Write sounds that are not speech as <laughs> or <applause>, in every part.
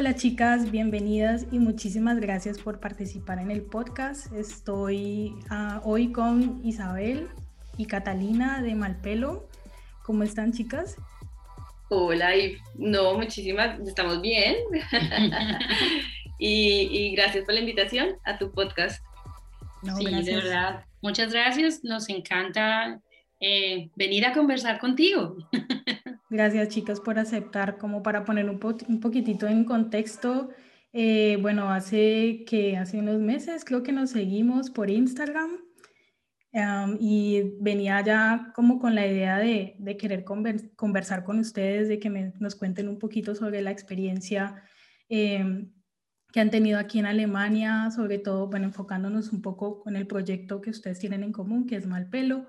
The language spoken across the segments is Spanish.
Hola chicas, bienvenidas y muchísimas gracias por participar en el podcast. Estoy uh, hoy con Isabel y Catalina de Malpelo. ¿Cómo están chicas? Hola, y no, muchísimas, estamos bien. <laughs> y, y, gracias por la invitación a tu podcast. No, sí, gracias. de verdad. Muchas gracias, nos encanta eh, venir a conversar contigo. Gracias chicas por aceptar, como para poner un, po un poquitito en contexto. Eh, bueno, hace que hace unos meses creo que nos seguimos por Instagram um, y venía ya como con la idea de, de querer conver conversar con ustedes, de que me, nos cuenten un poquito sobre la experiencia eh, que han tenido aquí en Alemania, sobre todo, bueno, enfocándonos un poco con el proyecto que ustedes tienen en común, que es Malpelo.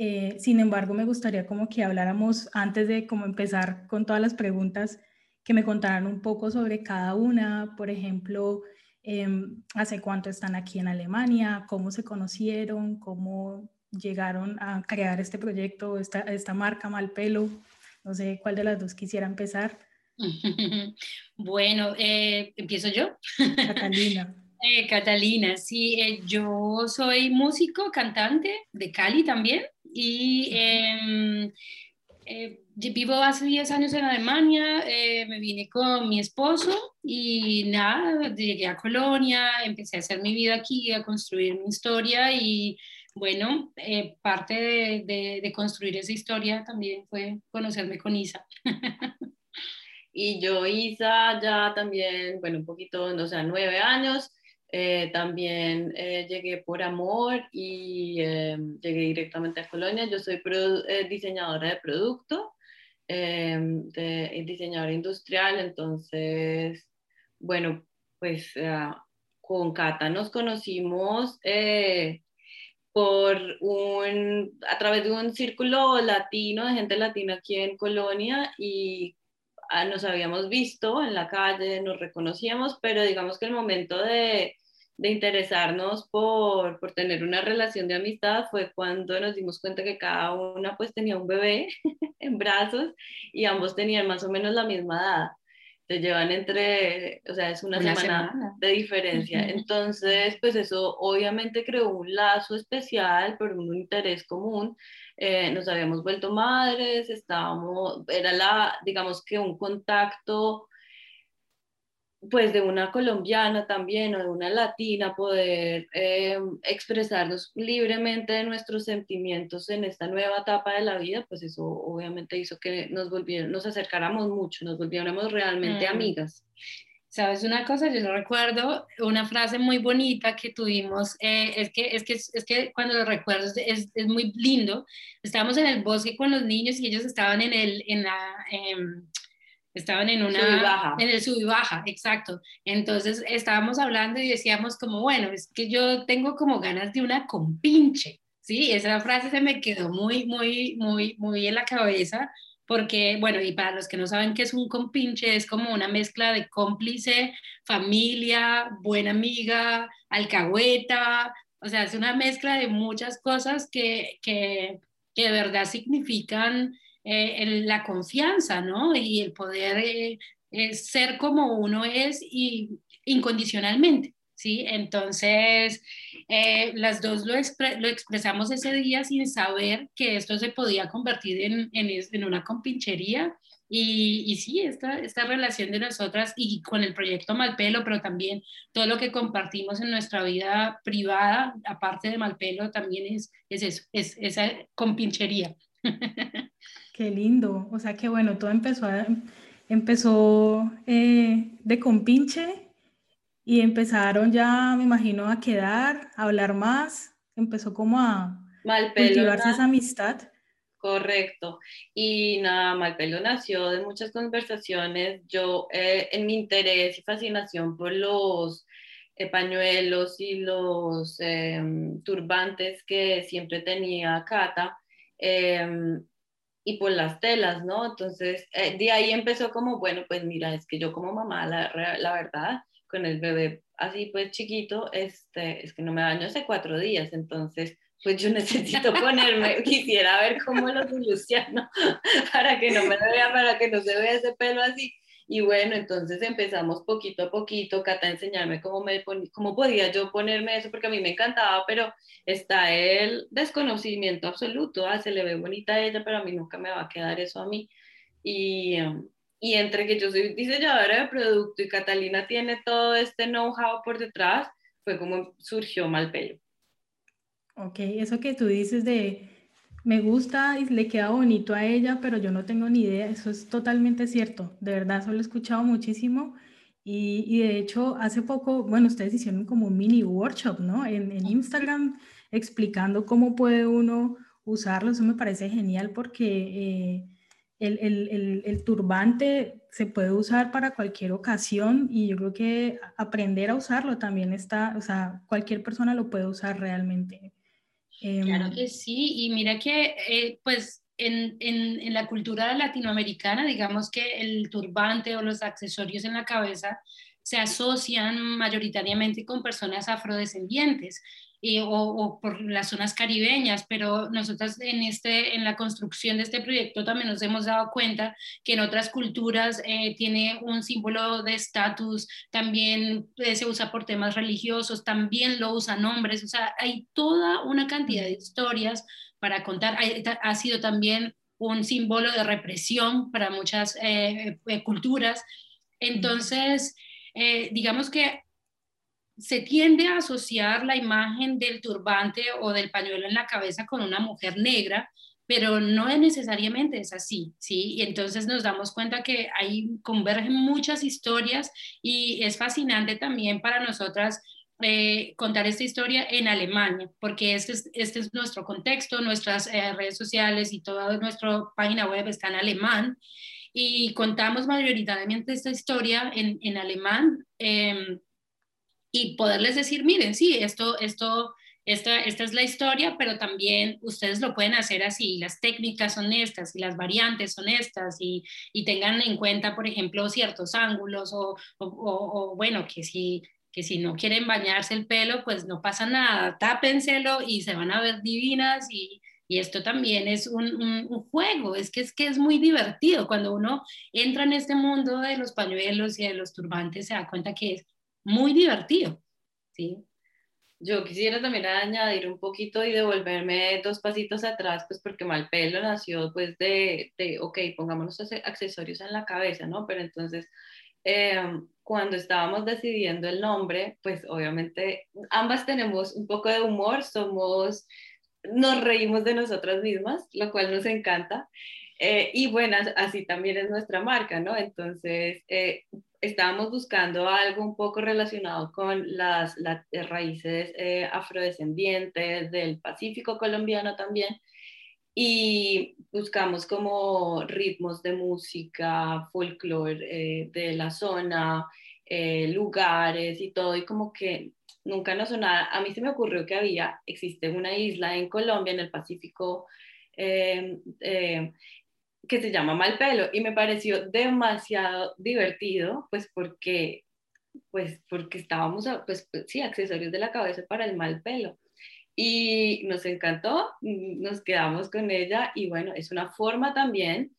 Eh, sin embargo, me gustaría como que habláramos antes de como empezar con todas las preguntas, que me contaran un poco sobre cada una, por ejemplo, em, hace cuánto están aquí en Alemania, cómo se conocieron, cómo llegaron a crear este proyecto, esta, esta marca Malpelo. No sé cuál de las dos quisiera empezar. <laughs> Bueno, eh, empiezo yo. Catalina. <laughs> Eh, Catalina, sí, yo soy músico, cantante de Cali también y em, eh, vivo hace 10 años en Alemania, eh, me vine con mi esposo y nada, llegué a Colonia, empecé a hacer mi vida aquí, a construir mi historia y bueno, eh, parte de, de, construir esa historia también fue conocerme con Isa. <laughs> y yo, Isa, ya también, bueno, un poquito, o sea, nueve años. Eh, también eh, llegué por amor y eh, llegué directamente a Colonia. Yo soy diseñadora de producto, de, diseñadora industrial, entonces, bueno, pues con Cata nos conocimos por un, a través de un círculo latino, de gente latina aquí en Colonia y ah, nos habíamos visto en la calle, nos reconocíamos, pero digamos que el momento de, de interesarnos por, por, tener una relación de amistad fue cuando nos dimos cuenta que cada una pues tenía un bebé <laughs> en brazos y ambos tenían más o menos la misma edad. Se llevan entre, o sea, es una, semana, de diferencia. Entonces, pues eso obviamente creó un lazo especial por un interés común. Eh, nos habíamos vuelto madres, estábamos, era la, digamos que un contacto pues de una colombiana también o de una latina poder eh, expresarnos libremente de nuestros sentimientos en esta nueva etapa de la vida, pues eso obviamente hizo que nos volviéramos, nos acercáramos mucho, nos volviéramos realmente mm. amigas. ¿Sabes una cosa? Yo recuerdo una frase muy bonita que tuvimos, eh, es, que, es, que, es que cuando lo recuerdo es, es, muy lindo. Estábamos en el bosque con los niños y ellos estaban en, el, en la... Em, Estaban en una... baja. En el sub y baja, exacto. Entonces estábamos hablando y decíamos como, bueno, es que yo tengo como ganas de una compinche, ¿sí? Esa frase se me quedó muy, muy, muy, muy en la cabeza porque, bueno, y para los que no saben qué es un compinche, es como una mezcla de cómplice, familia, buena amiga, alcahueta, o sea, es una mezcla de muchas cosas que, que, que de verdad significan eh, la confianza, ¿no? Y el poder eh, eh, ser como uno es y incondicionalmente, ¿sí? Entonces, las dos lo, expresamos ese día sin saber que esto se podía convertir en, en, en una compinchería. Y, y, sí, esta, esta relación de nosotras y con el proyecto Malpelo, pero también todo lo que compartimos en nuestra vida privada, aparte de Malpelo, también es, es eso, es esa compinchería. <laughs> Qué lindo. O sea que bueno, todo empezó, empezó eh, de compinche y empezaron ya, me imagino, a quedar, a hablar más. Empezó como a cultivarse esa amistad. Correcto. Y nada, Malpelo nació de muchas conversaciones. Yo, eh, en mi interés y fascinación por los eh, pañuelos y los em, turbantes que siempre tenía Cata, em, y por las telas, ¿no? Entonces, eh, de ahí empezó como, bueno, pues mira, es que yo como mamá, la, la verdad, con el bebé así pues chiquito, este, es que no me baño hace cuatro días, entonces pues yo <laughs> necesito ponerme, <laughs> quisiera ver cómo lo soluciono <laughs> para que no me vea, para que no se vea ese pelo así. Y bueno, entonces empezamos poquito a poquito, Cata, a enseñarme cómo, me cómo podía yo ponerme eso, porque a mí me encantaba, pero está el desconocimiento absoluto, ah, se le ve bonita a ella, pero a mí nunca me va a quedar eso a mí. Y, em, y entre que yo soy diseñadora de producto y Catalina tiene todo este know-how por detrás, fue como surgió mal pelo. Ok, eso que tú dices de me gusta y le queda bonito a ella, pero yo no tengo ni idea, eso es totalmente cierto, de verdad, eso lo he escuchado muchísimo y, y de hecho hace poco, bueno, ustedes hicieron como un mini workshop, ¿no? En, en Instagram explicando cómo puede uno usarlo, eso me parece genial porque... Eh, el, el, el, turbante se puede usar para cualquier ocasión y yo creo que aprender a usarlo también está, o sea, cualquier persona lo puede usar realmente. Claro em, que sí, y mira que eh, pues en, en, en, la cultura latinoamericana, digamos que el turbante o los accesorios en la cabeza se asocian mayoritariamente con personas afrodescendientes o, por las zonas caribeñas, pero nosotros en, este, en la construcción de este proyecto también nos hemos dado cuenta que en otras culturas eh, tiene un símbolo de estatus, también se usa por temas religiosos, también lo usan hombres, o sea, hay toda una cantidad de historias para contar. Ha, sido también un símbolo de represión para muchas eh, eh, culturas. Entonces, digamos que se tiende a asociar la imagen del turbante o del pañuelo en la cabeza con una mujer negra, pero no es necesariamente es así, ¿sí? Y entonces nos damos cuenta que ahí convergen muchas historias y es fascinante también para nosotras eh, contar esta historia en Alemania, porque este es, este es nuestro contexto, nuestras eh, redes sociales y toda nuestra página web está en alemán y contamos mayoritariamente esta historia en, en alemán. Eh, y poderles decir, miren, sí, esto, esto, esta, esta es la historia, pero también ustedes lo pueden hacer así, las técnicas son estas y las variantes son estas y, y tengan en cuenta, por ejemplo, ciertos ángulos o, o, o, bueno, que si, que si no quieren bañarse el pelo, pues no pasa nada, tápenselo y se van a ver divinas y, y esto también es un, juego, es que, es que es muy divertido. Cuando uno entra en este mundo de los pañuelos y de los turbantes, se da cuenta que es muy divertido. ¿sí? Yo quisiera también añadir un poquito y devolverme dos pasitos atrás, pues porque Malpelo nació pues de, de ok, pongámonos accesorios en la cabeza, ¿no? Pero entonces, em, cuando estábamos decidiendo el nombre, pues obviamente ambas tenemos un poco de humor, somos, nos reímos de nosotras mismas, lo cual nos encanta. Eh, y bueno, así también es nuestra marca, ¿no? Entonces, eh, estábamos buscando algo un poco relacionado con las, raíces eh, afrodescendientes del Pacífico colombiano también. Y buscamos como ritmos de música, folclore de la zona, lugares y todo, y como que nunca nos sonaba. A mí se me ocurrió que había, existe una isla en Colombia, en el Pacífico, eh, que se llama Mal Pelo y me pareció demasiado divertido, pues porque, pues porque estábamos, pues, pues, sí, accesorios de la cabeza para el mal pelo. Y nos encantó, nos quedamos con ella y bueno, es una forma también,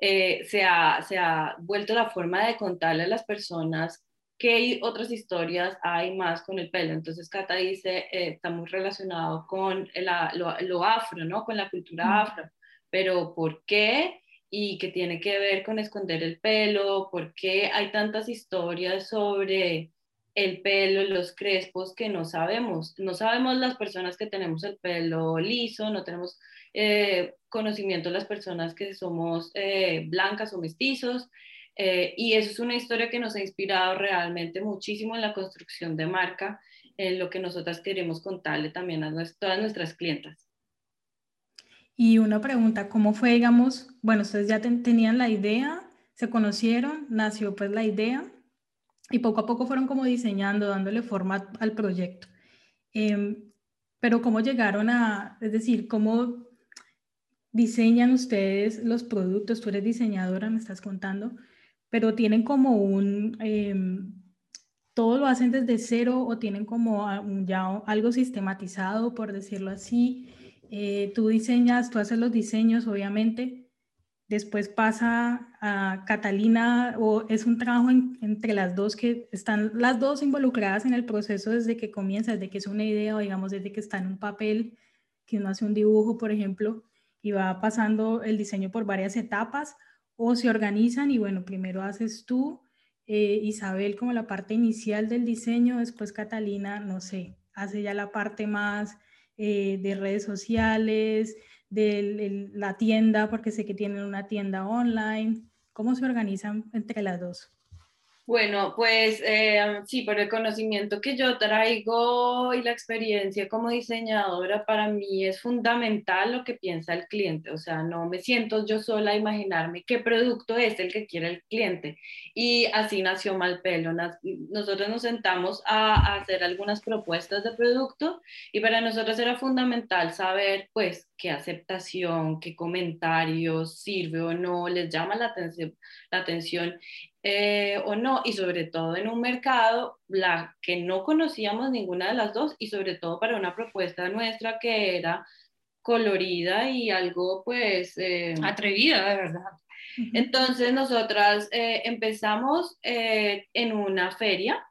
eh, se, ha, se ha vuelto la forma de contarle a las personas qué otras historias hay más con el pelo. Entonces, Cata dice, eh, está muy relacionado con lo, lo, afro, ¿no? Con la cultura afro pero ¿por qué? Y que tiene que ver con esconder el pelo, ¿por qué hay tantas historias sobre el pelo, los crespos que no sabemos? No sabemos las personas que tenemos el pelo liso, no tenemos eh, conocimiento las personas que somos eh, blancas o mestizos. Eh, y eso es una historia que nos ha inspirado realmente muchísimo en la construcción de marca, en lo que nosotras queremos contarle también a todas nuestras clientas. Y una pregunta, ¿cómo fue, digamos, bueno, ustedes ya tenían la idea, se conocieron, nació pues la idea y poco a poco fueron como diseñando, dándole forma al proyecto. Em, pero ¿cómo llegaron a, es decir, cómo diseñan ustedes los productos? Tú eres diseñadora, me estás contando, pero tienen como un, em, todo lo hacen desde cero o tienen como ya algo sistematizado, por decirlo así. Eh, tú diseñas, tú haces los diseños, obviamente, después pasa a Catalina, o es un trabajo entre las dos que están las dos involucradas en el proceso desde que comienza, desde que es una idea o digamos desde que está en un papel, que uno hace un dibujo, por ejemplo, y va pasando el diseño por varias etapas, o se organizan y bueno, primero haces tú, eh, Isabel, como la parte inicial del diseño, después Catalina, no sé, hace ya la parte más eh, de redes sociales, de la tienda, porque sé que tienen una tienda online. ¿Cómo se organizan entre las dos? Bueno, pues eh, sí, por el conocimiento que yo traigo y la experiencia como diseñadora, para mí es fundamental lo que piensa el cliente. O sea, no me siento yo sola a imaginarme qué producto es el que quiere el cliente. Y así nació Malpelo. Nosotros nos sentamos a, hacer algunas propuestas de producto y para nosotros era fundamental saber, pues, qué aceptación, qué comentarios sirve o no, les llama la atención, la atención eh, o no, y sobre todo en un mercado la que no conocíamos ninguna de las dos y sobre todo para una propuesta nuestra que era colorida y algo pues... Eh, Atrevida, de verdad. Entonces nosotras eh, empezamos en una feria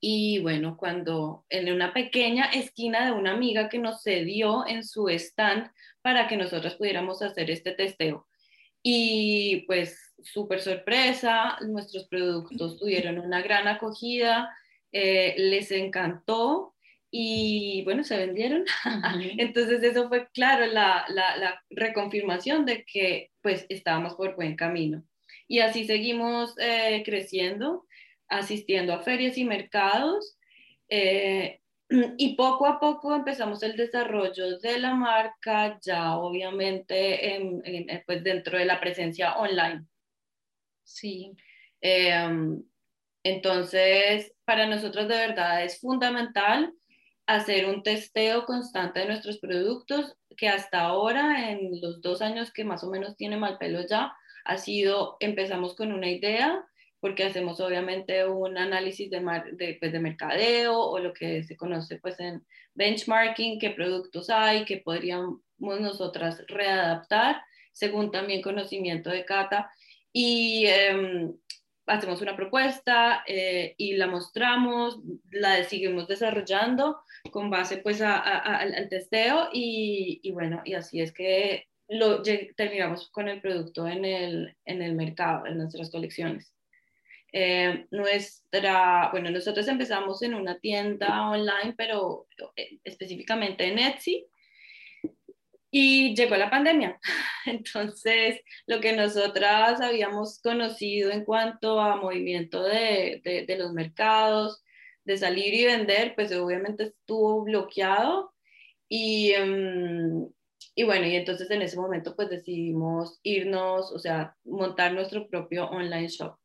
y bueno, cuando en una pequeña esquina de una amiga que nos cedió en su stand para que nosotros pudiéramos hacer este testeo. Y pues súper sorpresa, nuestros productos tuvieron una gran acogida, eh, les encantó y bueno, se vendieron. <laughs> Entonces eso fue claro la, la, reconfirmación de que pues estábamos por buen camino. Y así seguimos eh, creciendo, asistiendo a ferias y mercados. Eh, <clears throat> y poco a poco empezamos el desarrollo de la marca, ya obviamente en, pues dentro de la presencia online. Sí. Em, entonces, para nosotros de verdad es fundamental hacer un testeo constante de nuestros productos, que hasta ahora, en los dos años que más o menos tiene Malpelo ya, ha sido, empezamos con una idea, porque hacemos obviamente un análisis de, de, pues, de, mercadeo o lo que se conoce pues en benchmarking, qué productos hay, qué podríamos nosotras readaptar, según también conocimiento de cata. Y em, hacemos una propuesta eh, y la mostramos, la seguimos desarrollando con base pues al testeo y, y, bueno, y así es que lo, terminamos con el producto en el, en el mercado, en nuestras colecciones. Eh, nuestra, bueno, nosotros empezamos en una tienda online, pero eh, específicamente en Etsy, y llegó la pandemia. <laughs> Entonces, lo que nosotras habíamos conocido en cuanto a movimiento de, de, los mercados, de salir y vender, pues obviamente estuvo bloqueado. Y, em, y bueno, y entonces en ese momento pues decidimos irnos, o sea, montar nuestro propio online shop.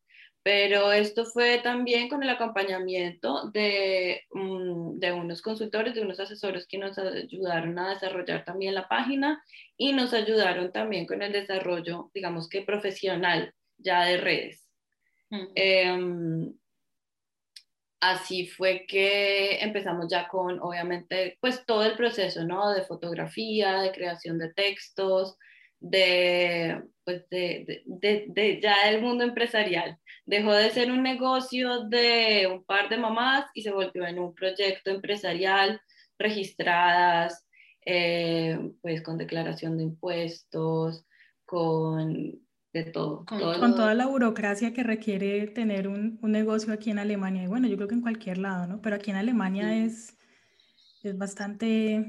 Pero esto fue también con el acompañamiento de, mm, de, unos consultores, de unos asesores que nos ayudaron a desarrollar también la página y nos ayudaron también con el desarrollo, digamos que profesional ya de redes. Em, así fue que empezamos ya con, obviamente, pues todo el proceso, ¿no? De fotografía, de creación de textos, de, pues de, de, de ya el mundo empresarial dejó de ser un negocio de un par de mamás y se volvió en un proyecto empresarial registradas, eh, pues con declaración de impuestos, con de todo. Con, toda la burocracia que requiere tener un, un, negocio aquí en Alemania. Y bueno, yo creo que en cualquier lado, ¿no? Pero aquí en Alemania es, es bastante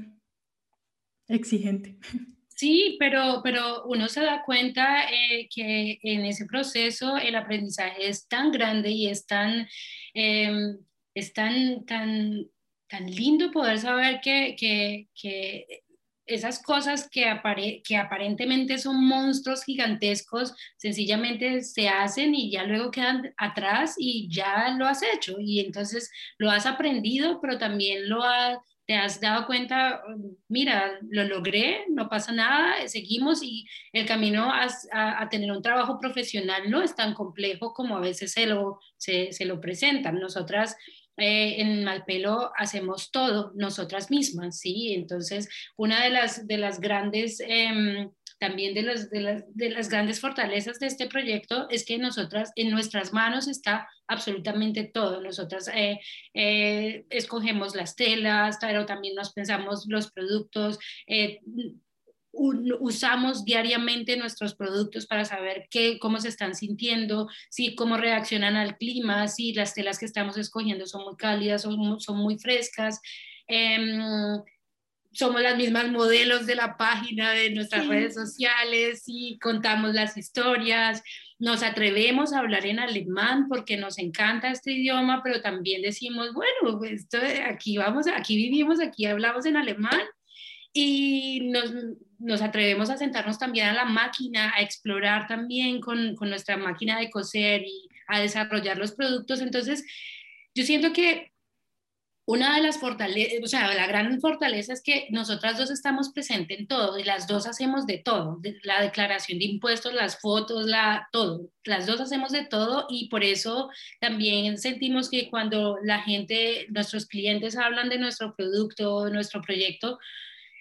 exigente. <laughs> Sí, pero, pero uno se da cuenta eh, que en ese proceso el aprendizaje es tan grande y es tan, em, es tan, tan, tan lindo poder saber que, que, que esas cosas que, que aparentemente son monstruos gigantescos, sencillamente se hacen y ya luego quedan atrás y ya lo has hecho. Y entonces lo has aprendido, pero también lo has te has dado cuenta, mira, lo logré, no pasa nada, seguimos y el camino a, tener un trabajo profesional no es tan complejo como a veces se lo, se, lo presentan. Nosotras eh, en Malpelo hacemos todo nosotras mismas, ¿sí? Entonces, una de las, de las grandes... Em, también de, los, de, las, de las grandes fortalezas de este proyecto es que nosotras, en nuestras manos está absolutamente todo. Nosotras eh, eh, escogemos las telas, pero también nos pensamos los productos. Eh, usamos diariamente nuestros productos para saber qué, cómo se están sintiendo, si cómo reaccionan al clima, si las telas que estamos escogiendo son muy cálidas o son muy frescas. Em, somos las mismas modelos de la página de nuestras redes sociales y contamos las historias. Nos atrevemos a hablar en alemán porque nos encanta este idioma, pero también decimos, bueno, esto, aquí vamos, aquí vivimos, aquí hablamos en alemán y nos, nos, atrevemos a sentarnos también a la máquina, a explorar también con, con nuestra máquina de coser y a desarrollar los productos. Entonces, yo siento que una de las fortalezas, o sea, la gran fortaleza es que nosotras dos estamos presentes en todo y las dos hacemos de todo, la declaración de impuestos, las fotos, la, todo, las dos hacemos de todo y por eso también sentimos que cuando la gente, nuestros clientes hablan de nuestro producto, nuestro proyecto,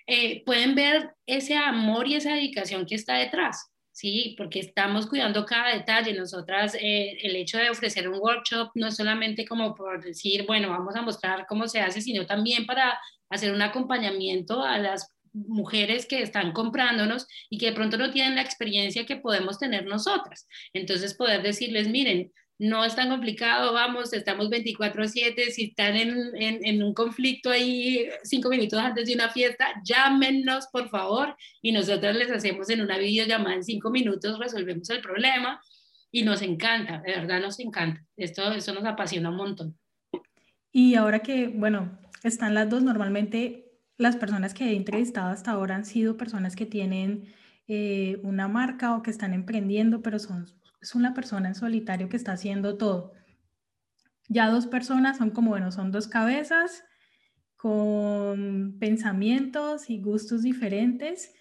eh, pueden ver ese amor y esa dedicación que está detrás. Sí, porque estamos cuidando cada detalle. Nosotras, eh, el hecho de ofrecer un workshop no es solamente como por decir, bueno, vamos a mostrar cómo se hace, sino también para hacer un acompañamiento a las mujeres que están comprándonos y que de pronto no tienen la experiencia que podemos tener nosotras. Entonces, poder decirles, miren, no es tan complicado, vamos, estamos 24/7, si están en, en, un conflicto ahí cinco minutos antes de una fiesta, llámenos por favor y nosotros les hacemos en una videollamada en cinco minutos, resolvemos el problema y nos encanta, de verdad nos encanta, esto, eso nos apasiona un montón. Y ahora que, bueno, están las dos, normalmente las personas que he entrevistado hasta ahora han sido personas que tienen eh, una marca o que están emprendiendo, pero son es una persona en solitario que está haciendo todo. Ya dos personas son como, bueno, son dos cabezas con pensamientos y gustos diferentes,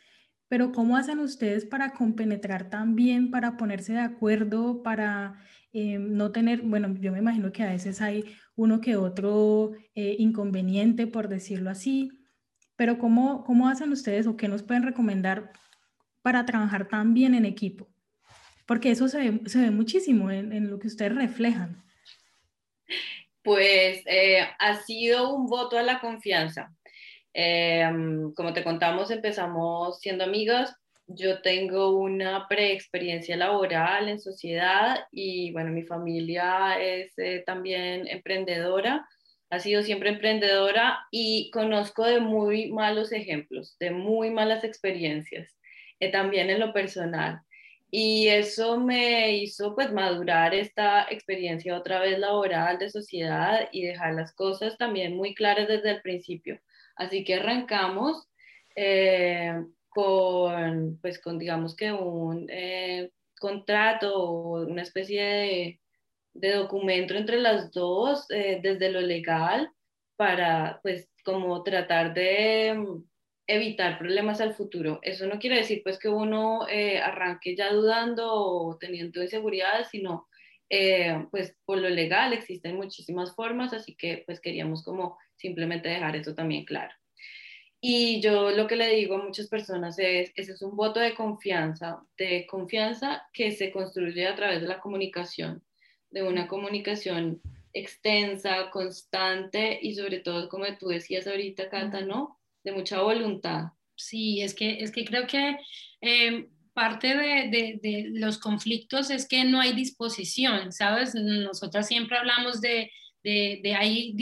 pero ¿cómo hacen ustedes para compenetrar también, para ponerse de acuerdo, para eh, no tener, bueno, yo me imagino que a veces hay uno que otro eh, inconveniente, por decirlo así, pero ¿cómo, ¿cómo hacen ustedes o qué nos pueden recomendar para trabajar tan bien en equipo? Porque eso se ve, se ve muchísimo en, en, lo que ustedes reflejan. Pues eh, ha sido un voto a la confianza. Eh, como te contamos, empezamos siendo amigas. Yo tengo una preexperiencia laboral en sociedad y bueno, mi familia es eh, también emprendedora, ha sido siempre emprendedora y conozco de muy malos ejemplos, de muy malas experiencias, también en lo personal. Y eso me hizo pues madurar esta experiencia otra vez laboral de sociedad y dejar las cosas también muy claras desde el principio. Así que arrancamos eh, con, pues con digamos que un eh, contrato una especie de, de, documento entre las dos eh, desde lo legal para pues como tratar de evitar problemas al futuro. Eso no quiere decir pues que uno eh, arranque ya dudando o teniendo inseguridades, sino eh, pues por lo legal existen muchísimas formas, así que pues queríamos como simplemente dejar eso también claro. Y yo lo que le digo a muchas personas es, ese es un voto de confianza, de confianza que se construye a través de la comunicación, de una comunicación extensa, constante y sobre todo, como tú decías ahorita, Cata, ¿no? De mucha voluntad. Sí, es que, es que creo que eh, parte de, de, los conflictos es que no hay disposición, ¿sabes? Nosotras siempre hablamos de, de ahí,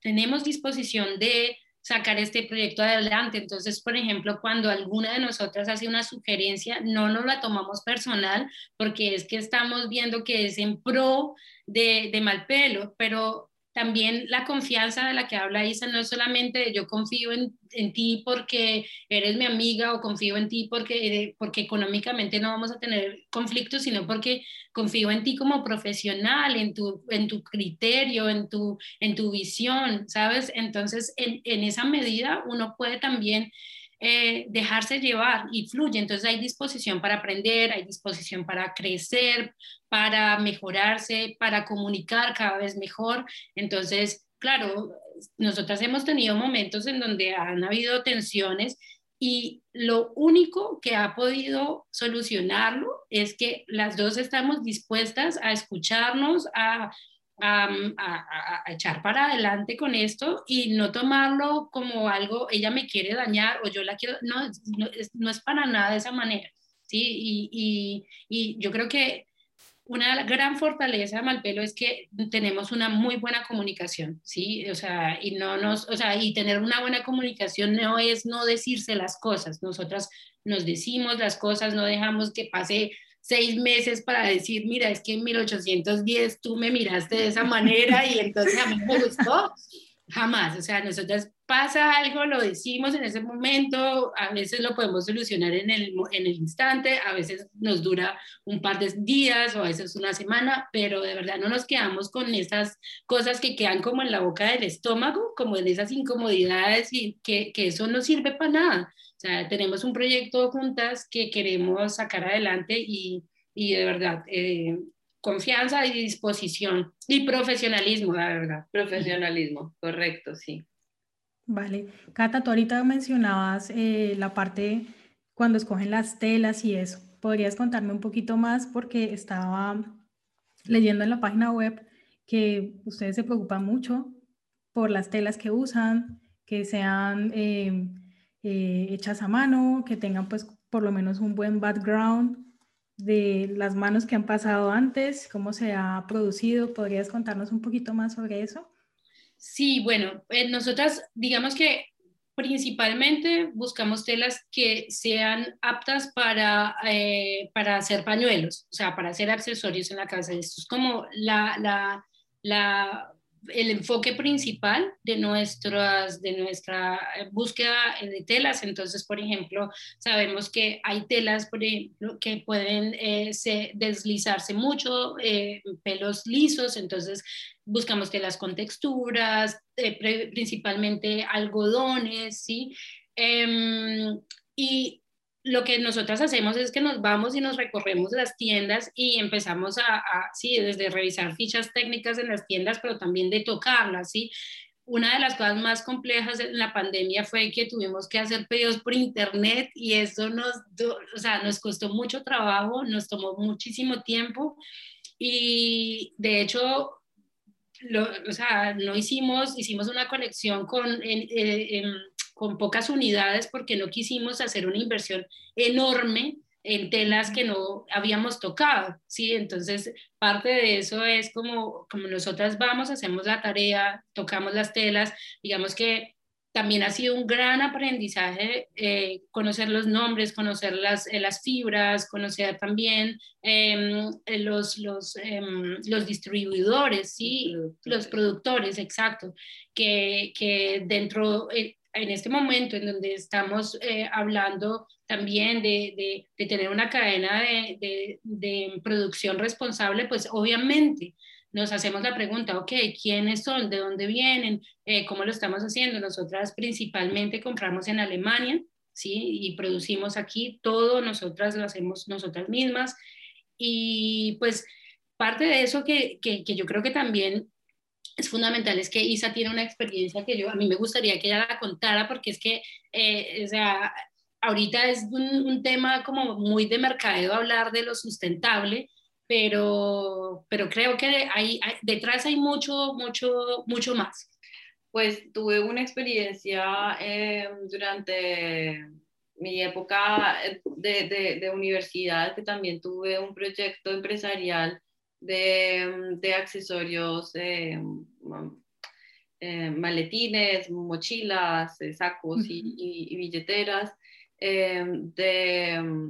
tenemos disposición de sacar este proyecto adelante. Entonces, por ejemplo, cuando alguna de nosotras hace una sugerencia, no nos la tomamos personal porque es que estamos viendo que es en pro de, de mal pelo, pero también la confianza de la que habla Isa no es solamente de yo confío en, en, ti porque eres mi amiga o confío en ti porque, porque económicamente no vamos a tener conflictos, sino porque confío en ti como profesional, en tu, en tu criterio, en tu, en tu visión, ¿sabes? Entonces, en, en esa medida uno puede también eh, dejarse llevar y fluye. Entonces hay disposición para aprender, hay disposición para crecer, para mejorarse, para comunicar cada vez mejor. Entonces, claro, nosotras hemos tenido momentos en donde han habido tensiones y lo único que ha podido solucionarlo es que las dos estamos dispuestas a escucharnos, a, a, echar para adelante con esto y no tomarlo como algo, ella me quiere dañar o yo la quiero, no, no, es, no es para nada de esa manera, ¿sí? Y, y, y yo creo que una gran fortaleza de Malpelo es que tenemos una muy buena comunicación, ¿sí? O sea, y no nos, o sea, y tener una buena comunicación no es no decirse las cosas. Nosotras nos decimos las cosas, no dejamos que pase seis meses para decir, mira, es que en 1810 tú me miraste de esa manera y entonces a mí me gustó. Jamás, o sea, nosotras pasa algo, lo decimos en ese momento, a veces lo podemos solucionar en el, en el instante, a veces nos dura un par de días o a veces una semana, pero de verdad no nos quedamos con esas cosas que quedan como en la boca del estómago, como en esas incomodidades y que, que eso no sirve para nada. O sea, tenemos un proyecto juntas que queremos sacar adelante y, y de verdad, eh, confianza y disposición y profesionalismo, la verdad. Profesionalismo, correcto, sí. Vale. Cata, tú ahorita mencionabas eh, la parte cuando escogen las telas y eso. ¿Podrías contarme un poquito más? Porque estaba leyendo en la página web que ustedes se preocupan mucho por las telas que usan, que sean eh, eh, hechas a mano, que tengan pues por lo menos un buen background de las manos que han pasado antes, cómo se ha producido. ¿Podrías contarnos un poquito más sobre eso? Sí, bueno, eh, nosotras digamos que principalmente buscamos telas que sean aptas para, eh, para hacer pañuelos, o sea, para hacer accesorios en la casa. Esto es como la, la, la el enfoque principal de, nuestras, de nuestra eh, búsqueda de telas. Entonces, por ejemplo, sabemos que hay telas por ejemplo, que pueden eh, deslizarse mucho, eh, pelos lisos, entonces buscamos telas con texturas, principalmente algodones, ¿sí? Em, y lo que nosotras hacemos es que nos vamos y nos recorremos las tiendas y empezamos a, sí, desde revisar fichas técnicas en las tiendas, pero también de tocarlas, ¿sí? Una de las cosas más complejas en la pandemia fue que tuvimos que hacer pedidos por internet y eso nos, o sea, nos costó mucho trabajo, nos tomó muchísimo tiempo y de hecho lo, o sea, no hicimos, hicimos una conexión con, en, en, con pocas unidades porque no quisimos hacer una inversión enorme en telas que no habíamos tocado, ¿sí? Entonces, parte de eso es como, como nosotras vamos, hacemos la tarea, tocamos las telas, digamos que también ha sido un gran aprendizaje eh, conocer los nombres, conocer las, eh, las fibras, conocer también em, eh, los, los, em, los distribuidores, ¿sí? los productores, exacto, que, que dentro, en este momento en donde estamos eh, hablando también de, de, tener una cadena de, de, producción responsable, pues obviamente nos hacemos la pregunta, ok, ¿quiénes son? ¿De dónde vienen? Eh, ¿Cómo lo estamos haciendo? Nosotras principalmente compramos en Alemania, ¿sí? Y producimos aquí todo, nosotras lo hacemos nosotras mismas. Y pues parte de eso que, que, que yo creo que también es fundamental es que Isa tiene una experiencia que yo, a mí me gustaría que ella la contara porque es que, eh, o sea, ahorita es un, tema como muy de mercadeo hablar de lo sustentable, pero, pero creo que hay, detrás hay mucho, mucho, mucho más. Pues tuve una experiencia eh, durante mi época de, de, de universidad, que también tuve un proyecto empresarial de, accesorios, eh, eh, maletines, mochilas, eh, sacos y, billeteras, de,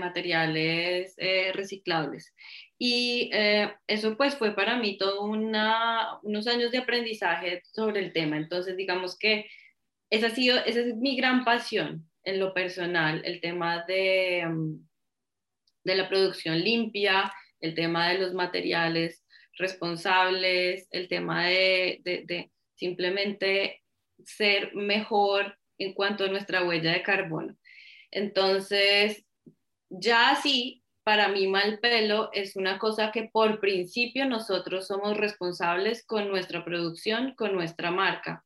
materiales reciclables. Y eso pues fue para mí todo unos años de aprendizaje sobre el tema. Entonces digamos que esa, ha sido, esa es mi gran pasión en lo personal, el tema de, de la producción limpia, el tema de los materiales responsables, el tema de, simplemente ser mejor en cuanto a nuestra huella de carbono. Entonces, ya así, para mí mal pelo es una cosa que por principio nosotros somos responsables con nuestra producción, con nuestra marca.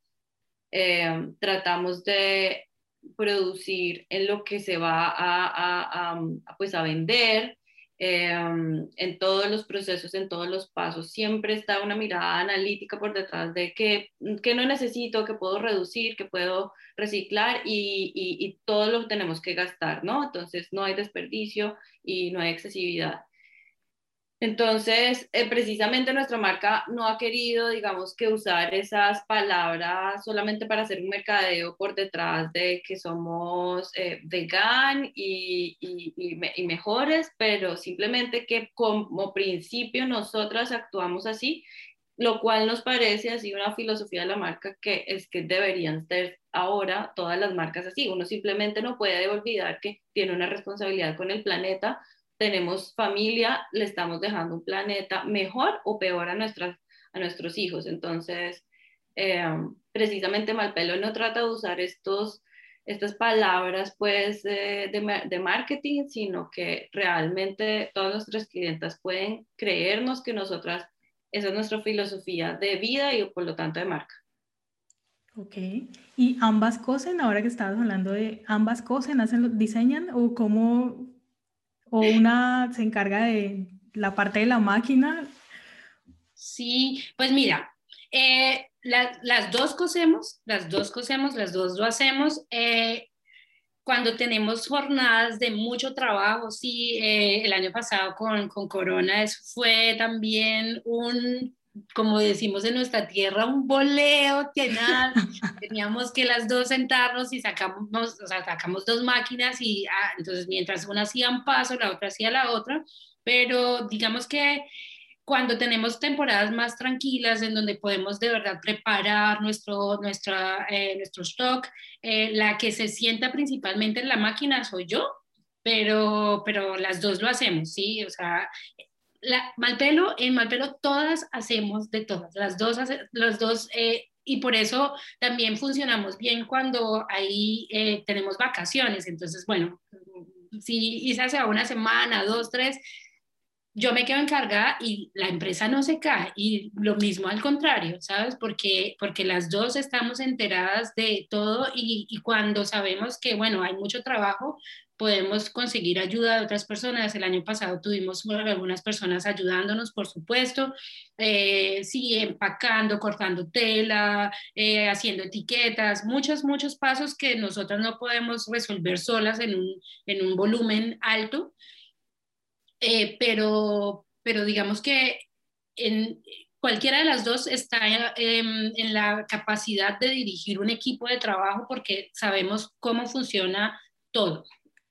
Eh, tratamos de producir en lo que se va a, pues a vender, em, en todos los procesos, en todos los pasos. Siempre está una mirada analítica por detrás de que, que no necesito, que puedo reducir, que puedo reciclar y, y, y todo lo tenemos que gastar, ¿no? Entonces no hay desperdicio y no hay excesividad. Entonces, eh, precisamente nuestra marca no ha querido, digamos, que usar esas palabras solamente para hacer un mercadeo por detrás de que somos eh, vegan y, y, mejores, pero simplemente que como principio nosotras actuamos así, lo cual nos parece así una filosofía de la marca que es que deberían ser ahora todas las marcas así. Uno simplemente no puede olvidar que tiene una responsabilidad con el planeta tenemos familia, le estamos dejando un planeta mejor o peor a, nuestras, a nuestros hijos. Entonces, eh, precisamente Malpelo no trata de usar estos, estas palabras pues de, de, marketing, sino que realmente todas nuestras clientas pueden creernos que nosotras, esa es nuestra filosofía de vida y por lo tanto de marca. Ok, ¿y ambas cosen, ahora que estabas hablando de ambas cosen, hacen, diseñan o cómo, o una se encarga de la parte de la máquina. Sí, pues mira, eh, las dos cosemos, las dos cosemos, las dos lo hacemos. Eh, cuando tenemos jornadas de mucho trabajo, sí, eh, el año pasado con, con Corona fue también un como decimos en nuestra tierra, un boleo tenaz. <laughs> Teníamos que las dos sentarnos y sacamos, o sea, sacamos dos máquinas y ah, entonces mientras una hacía un paso, la otra hacía la otra. Pero digamos que cuando tenemos temporadas más tranquilas en donde podemos de verdad preparar nuestro, nuestra, eh, nuestro stock, eh, la que se sienta principalmente en la máquina soy yo, pero, pero las dos lo hacemos, ¿sí? O sea, la, Malpelo, en Malpelo todas hacemos de todas, las dos, las dos eh, y por eso también funcionamos bien cuando ahí eh, tenemos vacaciones. Entonces, bueno, si Isa se va una semana, dos, tres, yo me quedo encargada y la empresa no se cae. Y lo mismo al contrario, ¿sabes? Porque, porque las dos estamos enteradas de todo y, y cuando sabemos que, bueno, hay mucho trabajo, podemos conseguir ayuda de otras personas. El año pasado tuvimos algunas personas ayudándonos, por supuesto, eh, sí, empacando, cortando tela, eh, haciendo etiquetas, muchos, muchos pasos que nosotros no podemos resolver solas en un, en un volumen alto, eh, pero, pero digamos que en, cualquiera de las dos está en, en, la capacidad de dirigir un equipo de trabajo porque sabemos cómo funciona todo.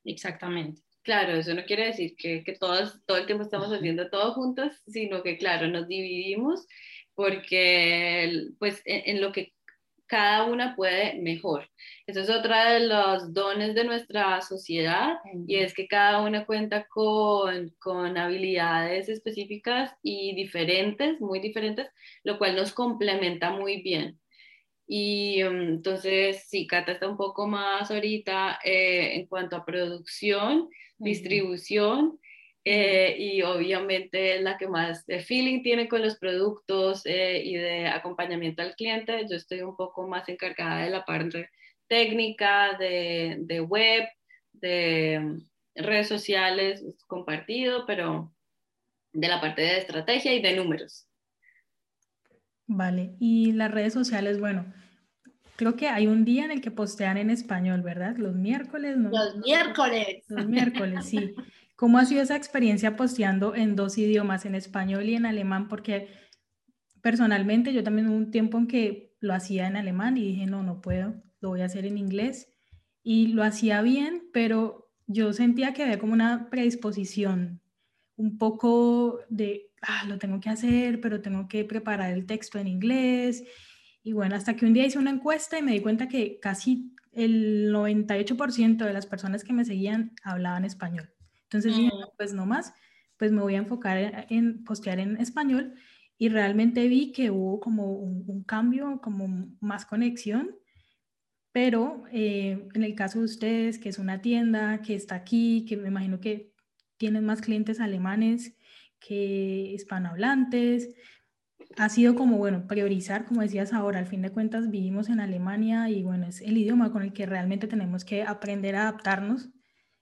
Exactamente. Claro, eso no quiere decir que, que todas, todo el tiempo estamos haciendo todo juntos, sino que, claro, nos dividimos porque, pues, en, lo que cada una puede mejor. Eso es otra de los dones de nuestra sociedad y es que cada una cuenta con, con habilidades específicas y diferentes, muy diferentes, lo cual nos complementa muy bien. Y mm, entonces, sí, Cata está un poco más ahorita eh, en cuanto a producción, distribución, eh, y obviamente es la que más de feeling tiene con los productos eh, y de acompañamiento al cliente. Yo estoy un poco más encargada de la parte técnica, de, de web, de mm, redes sociales, compartido, pero de la parte de estrategia y de números. Vale, y las redes sociales, bueno, creo que hay un día en el que postean en español, ¿verdad? Los miércoles, ¿no? Los miércoles. Los miércoles, sí. ¿Cómo ha sido esa experiencia posteando en dos idiomas, en español y en alemán? Porque personalmente yo también hubo un tiempo en que lo hacía en alemán y dije, no, no puedo, lo voy a hacer en inglés. Y lo hacía bien, pero yo sentía que había como una predisposición, un poco de ah, lo tengo que hacer, pero tengo que preparar el texto en inglés. Y bueno, hasta que un día hice una encuesta y me di cuenta que casi el 98% de las personas que me seguían hablaban español. Entonces dije, mm. pues no más, pues me voy a enfocar en, postear en español y realmente vi que hubo como un, cambio, como más conexión, pero eh, en el caso de ustedes, que es una tienda que está aquí, que me imagino que tienen más clientes alemanes, que hispanohablantes. Ha sido como, bueno, priorizar, como decías ahora, al fin de cuentas vivimos en Alemania y bueno, es el idioma con el que realmente tenemos que aprender a adaptarnos.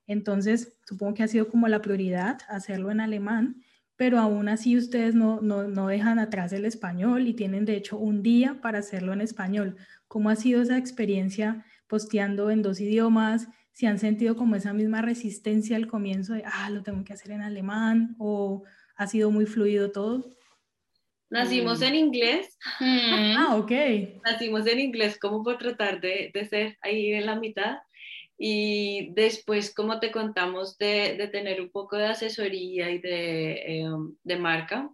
Entonces, supongo que ha sido como la prioridad hacerlo en alemán, pero aún así ustedes no, no, no dejan atrás el español y tienen de hecho un día para hacerlo en español. ¿Cómo ha sido esa experiencia posteando en dos idiomas? Si han sentido como esa misma resistencia al comienzo de, ah, lo tengo que hacer en alemán o ha sido muy fluido todo. Nacimos mm. en inglés. Mm. Ah, ok. Nacimos en inglés como por tratar de, de, ser ahí en la mitad. Y después, como te contamos, de, de tener un poco de asesoría y de, em, de marca,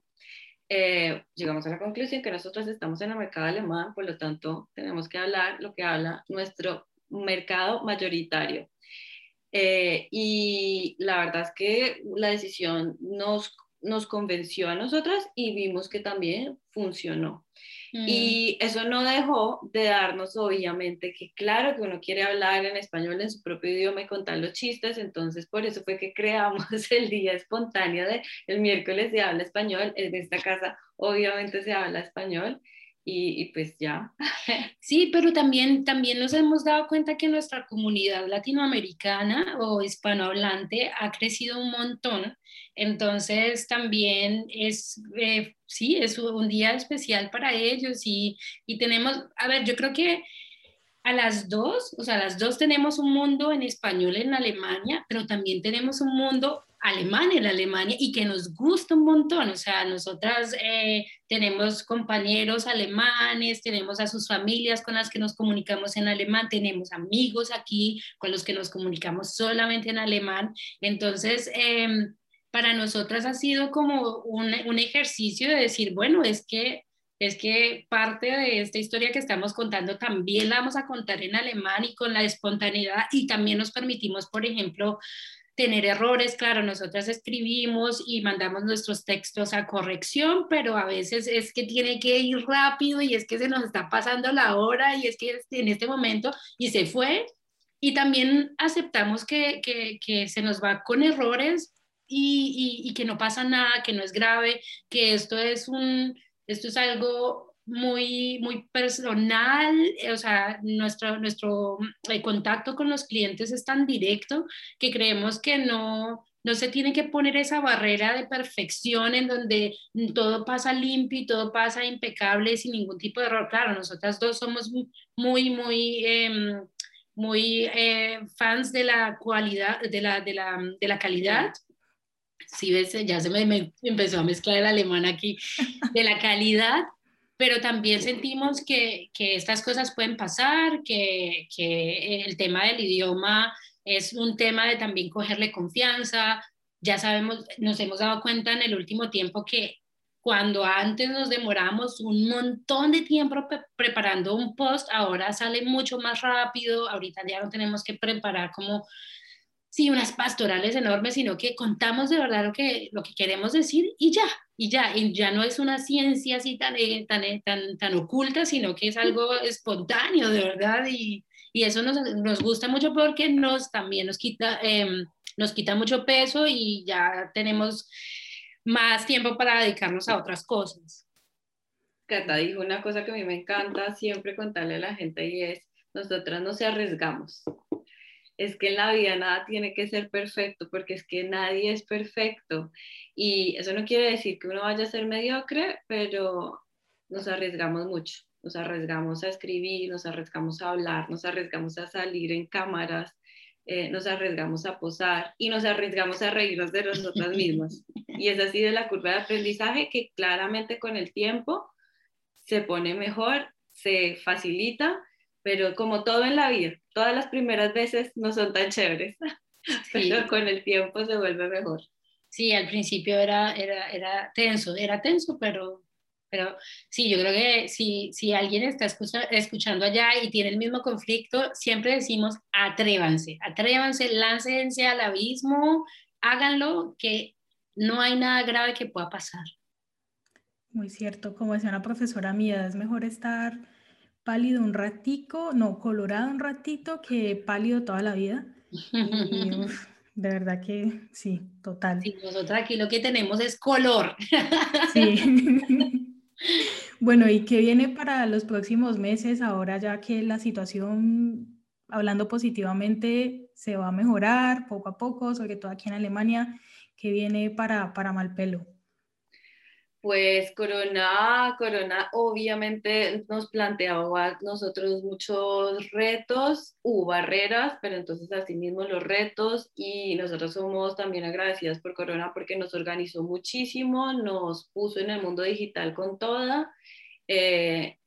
eh, llegamos a la conclusión que nosotros estamos en el mercado alemán, por lo tanto, tenemos que hablar lo que habla nuestro mercado mayoritario. Eh, y la verdad es que la decisión nos nos convenció a nosotras y vimos que también funcionó. Mm. Y eso no dejó de darnos, obviamente, que claro que uno quiere hablar en español en su propio idioma y contar los chistes, entonces por eso fue que creamos <laughs> el día espontáneo de el miércoles se habla español, en esta casa obviamente se habla español. Y, y, pues ya. <laughs> Sí, pero también, también nos hemos dado cuenta que nuestra comunidad latinoamericana o hispanohablante ha crecido un montón entonces también es, eh, sí, es un día especial para ellos y, y, tenemos, a ver, yo creo que a las dos, o sea, las dos tenemos un mundo en español en Alemania, pero también tenemos un mundo alemán en Alemania y que nos gusta un montón. O sea, nosotras eh, tenemos compañeros alemanes, tenemos a sus familias con las que nos comunicamos en alemán, tenemos amigos aquí con los que nos comunicamos solamente en alemán. Entonces, eh, para nosotras ha sido como un, un, ejercicio de decir, bueno, es que, es que parte de esta historia que estamos contando también la vamos a contar en alemán y con la espontaneidad y también nos permitimos, por ejemplo, tener errores, claro, nosotras escribimos y mandamos nuestros textos a corrección, pero a veces es que tiene que ir rápido y es que se nos está pasando la hora y es que en este momento y se fue. Y también aceptamos que, que, que se nos va con errores, y, que no pasa nada, que no es grave, que esto es, un, esto es algo muy, muy personal, eh, o sea, nuestro, nuestro eh, contacto con los clientes es tan directo que creemos que no, no se tiene que poner esa barrera de perfección en donde todo pasa limpio y todo pasa impecable sin ningún tipo de error. Claro, nosotras dos somos muy, muy... Em, muy eh, fans de la cualidad, de la, de la, de la calidad, si ves, ya se me, empezó a mezclar el alemán aquí, de la calidad, pero también sentimos que, que estas cosas pueden pasar, que, que, el tema del idioma es un tema de también cogerle confianza. Ya sabemos, nos hemos dado cuenta en el último tiempo que cuando antes nos demoramos un montón de tiempo preparando un post, ahora sale mucho más rápido, ahorita ya no tenemos que preparar como sí, unas pastorales enormes, sino que contamos de verdad lo que, lo que queremos decir y ya, y ya, y ya no es una ciencia así tan, eh, tan, eh, tan, tan oculta, sino que es algo espontáneo, de verdad, y, y eso nos, nos, gusta mucho porque nos también nos quita, em, nos quita mucho peso y ya tenemos más tiempo para dedicarnos a otras cosas. Cata dijo una cosa que a mí me encanta siempre contarle a la gente y es, nosotras no se arriesgamos es que en la vida nada tiene que ser perfecto, porque es que nadie es perfecto. Y eso no quiere decir que uno vaya a ser mediocre, pero nos arriesgamos mucho. Nos arriesgamos a escribir, nos arriesgamos a hablar, nos arriesgamos a salir en cámaras, eh, nos arriesgamos a posar y nos arriesgamos a reírnos de nosotras mismas. <laughs> Y es así de la curva de aprendizaje que claramente con el tiempo se pone mejor, se facilita pero como todo en la vida, todas las primeras veces no son tan chéveres, <laughs> pero con el tiempo se vuelve mejor. Sí, al principio era, era, era tenso, era tenso, pero, pero sí, yo creo que si, si alguien está escuchando allá y tiene el mismo conflicto, siempre decimos atrévanse, atrévanse, láncense al abismo, háganlo, que no hay nada grave que pueda pasar. Muy cierto, como decía una profesora mía, es mejor estar pálido un ratico, no, colorado un ratito que pálido toda la vida. <laughs> de verdad que sí, total. Sí, nosotros aquí lo que tenemos es color. <laughs> Sí. <laughs> Bueno, ¿y qué viene para los próximos meses ahora ya que la situación, hablando positivamente, se va a mejorar poco a poco, sobre todo aquí en Alemania? ¿Qué viene para, para Malpelo? Pues Corona, Corona obviamente nos planteaba nosotros muchos retos, hubo barreras, pero entonces así mismo los retos y nosotros somos también agradecidas por Corona porque nos organizó muchísimo, nos puso en el mundo digital con toda. Eh,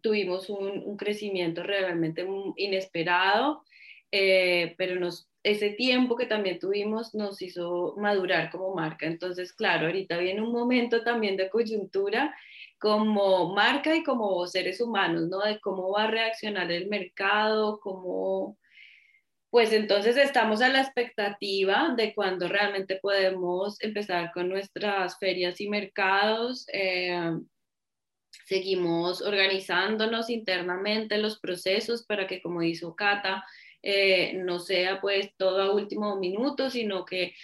tuvimos un, crecimiento realmente inesperado, eh, pero nos ese tiempo que también tuvimos nos hizo madurar como marca. Entonces, claro, ahorita viene un momento también de coyuntura como marca y como seres humanos, ¿no? De cómo va a reaccionar el mercado, cómo... Pues entonces estamos a la expectativa de cuando realmente podemos empezar con nuestras ferias y mercados. Eh, seguimos organizándonos internamente los procesos para que, como hizo Cata, eh, no sea pues todo a último minuto, sino que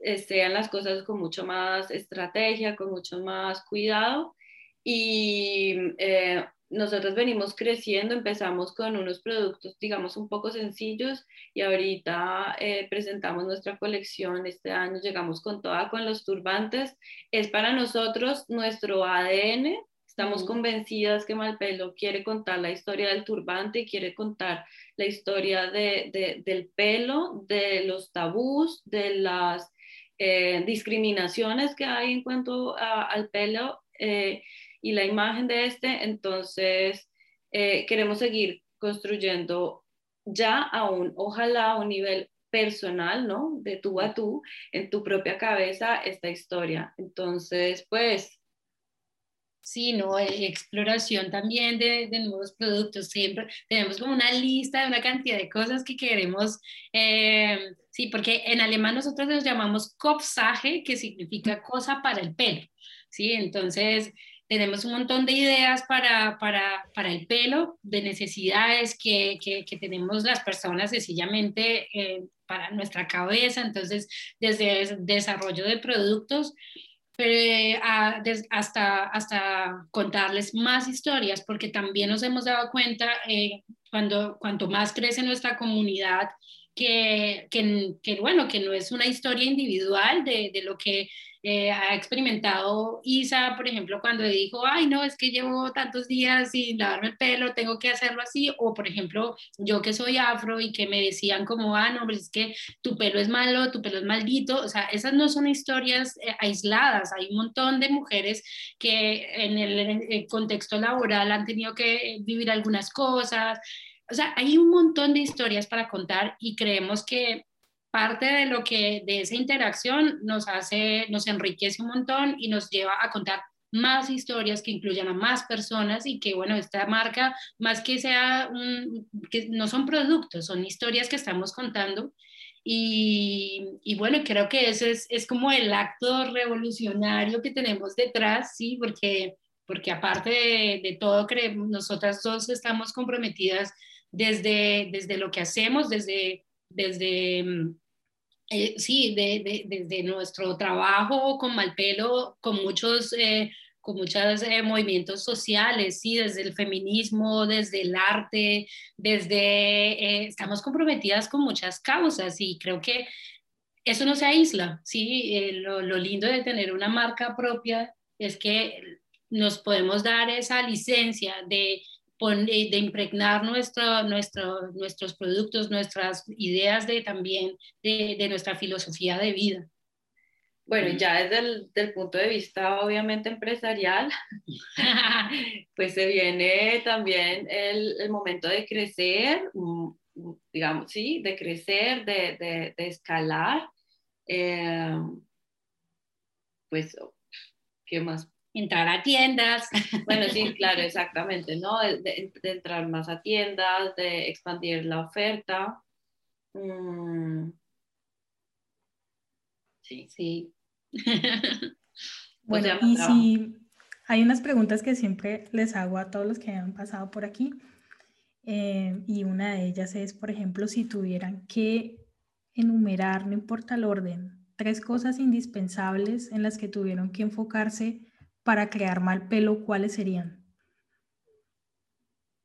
eh, sean las cosas con mucho más estrategia, con mucho más cuidado. Y eh, nosotros venimos creciendo, empezamos con unos productos, digamos, un poco sencillos y ahorita presentamos nuestra colección. Este año llegamos con toda, con los turbantes. Es para nosotros nuestro ADN. Estamos convencidas que Malpelo quiere contar la historia del turbante y quiere contar la historia de, del pelo, de los tabús, de las eh, discriminaciones que hay en cuanto al pelo eh, y la imagen de este. Entonces, eh, queremos seguir construyendo ya aún, ojalá a un nivel personal, ¿no? De tú a tú, en tu propia cabeza, esta historia. Entonces, pues Sí, no, eh, exploración también de, de, nuevos productos. Siempre tenemos como una lista de una cantidad de cosas que queremos. Eh, sí, porque en alemán nosotros los llamamos Kopfsache, que significa cosa para el pelo. Sí, entonces tenemos un montón de ideas para, para, para el pelo, de necesidades que, que, que tenemos las personas sencillamente eh, para nuestra cabeza. Entonces, desde el desarrollo de productos hasta, hasta contarles más historias, porque también nos hemos dado cuenta eh, cuando cuanto más crece nuestra comunidad, que, que, que, bueno, que no es una historia individual de, de lo que eh, ha experimentado Isa, por ejemplo, cuando dijo, ay, no, es que llevo tantos días sin lavarme el pelo, tengo que hacerlo así, o por ejemplo, yo que soy afro y que me decían como, ah, no, es que tu pelo es malo, tu pelo es maldito, o sea, esas no son historias eh, aisladas, hay un montón de mujeres que en el, contexto laboral han tenido que vivir algunas cosas, o sea, hay un montón de historias para contar y creemos que parte de lo que de esa interacción nos hace, nos enriquece un montón y nos lleva a contar más historias que incluyan a más personas y que, bueno, esta marca, más que sea un, que no son productos, son historias que estamos contando. Y, y bueno, creo que ese es, es, como el acto revolucionario que tenemos detrás, ¿sí? Porque, porque aparte de, todo, creemos, nosotras dos estamos comprometidas desde, desde lo que hacemos, desde, desde eh, sí, desde de, nuestro trabajo con Malpelo, con muchos, eh, con muchos eh, movimientos sociales, sí, desde el feminismo, desde el arte, desde, estamos comprometidas con muchas causas y creo que eso no se aísla, sí, lo, lo lindo de tener una marca propia es que nos podemos dar esa licencia de de impregnar nuestro, nuestro, nuestros productos, nuestras ideas de también de, de nuestra filosofía de vida. Bueno, ya desde el del punto de vista obviamente empresarial, <laughs> pues se viene también el, el, momento de crecer, mm, digamos, sí, de crecer, de, de, de escalar. Eh, pues, ¿qué más entrar a tiendas. <laughs> Bueno, sí, claro, exactamente, ¿no? De, entrar más a tiendas, de expandir la oferta. Mm. Sí, sí. <laughs> bueno, y si hay unas preguntas que siempre les hago a todos los que han pasado por aquí. Eh, y una de ellas es, por ejemplo, si tuvieran que enumerar, no importa el orden, tres cosas indispensables en las que tuvieron que enfocarse para crear mal pelo, ¿cuáles serían?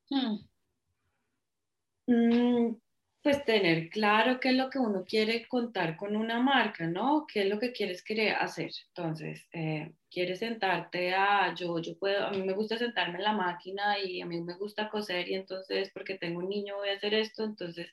Hmm. Mm, pues tener claro qué es lo que uno quiere contar con una marca, ¿no? ¿Qué es lo que quieres querer hacer? Entonces, eh, quieres sentarte a, yo, yo puedo, a mí me gusta sentarme en la máquina y a mí me gusta coser y entonces porque tengo un niño voy a hacer esto, entonces,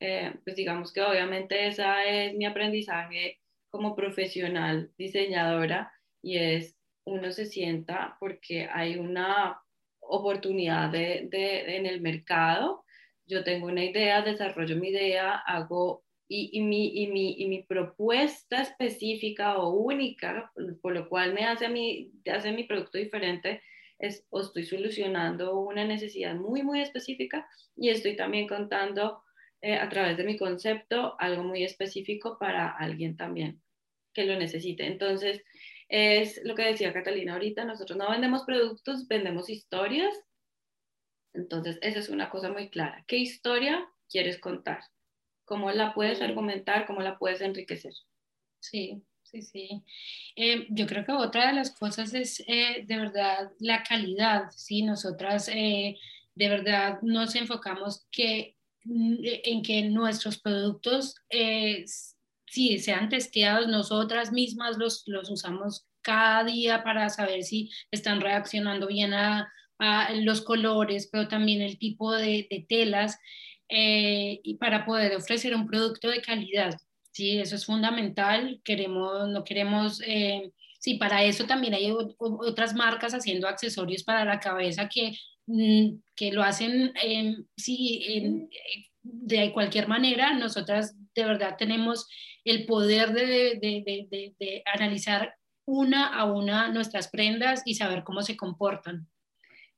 eh, pues digamos que obviamente esa es mi aprendizaje como profesional diseñadora y es uno se sienta porque hay una oportunidad de, de, en el mercado yo tengo una idea, desarrollo mi idea, hago y, y, mi, y, mi, y, mi, propuesta específica o única, por lo cual me hace, a mí, hace mi producto diferente, es o estoy solucionando una necesidad muy, muy específica y estoy también contando eh, a través de mi concepto algo muy específico para alguien también que lo necesite. Entonces, es lo que decía Catalina ahorita, nosotros no vendemos productos, vendemos historias entonces, esa es una cosa muy clara. ¿Qué historia quieres contar? ¿Cómo la puedes argumentar? ¿Cómo la puedes enriquecer? Sí, sí, sí. Eh, yo creo que otra de las cosas es eh, de verdad la calidad, ¿sí? Nosotras eh, de verdad nos enfocamos que, mm, en que nuestros productos, sí, sean testeados, nosotras mismas los, los usamos cada día para saber si están reaccionando bien a, los colores, pero también el tipo de, telas, eh, y para poder ofrecer un producto de calidad. Sí, eso es fundamental. Queremos, no queremos, eh, sí, para eso también hay otras marcas haciendo accesorios para la cabeza que, mm, que lo hacen, sí, de cualquier manera. Nosotras de verdad tenemos el poder de, de, de analizar una a una nuestras prendas y saber cómo se comportan.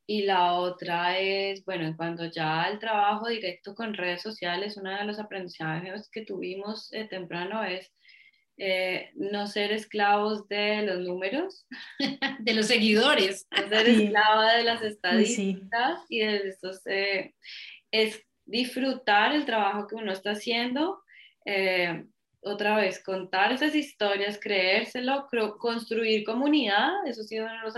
Y la otra es, bueno, cuando ya el trabajo directo con redes sociales, uno de los aprendizajes que tuvimos eh, temprano es eh, no ser esclavos de los números, <laughs> de los seguidores. <laughs> No ser esclavo de las estadísticas y de estos, eh, es disfrutar el trabajo que uno está haciendo, otra vez, contar esas historias, creérselo, construir comunidad, eso ha sido uno de los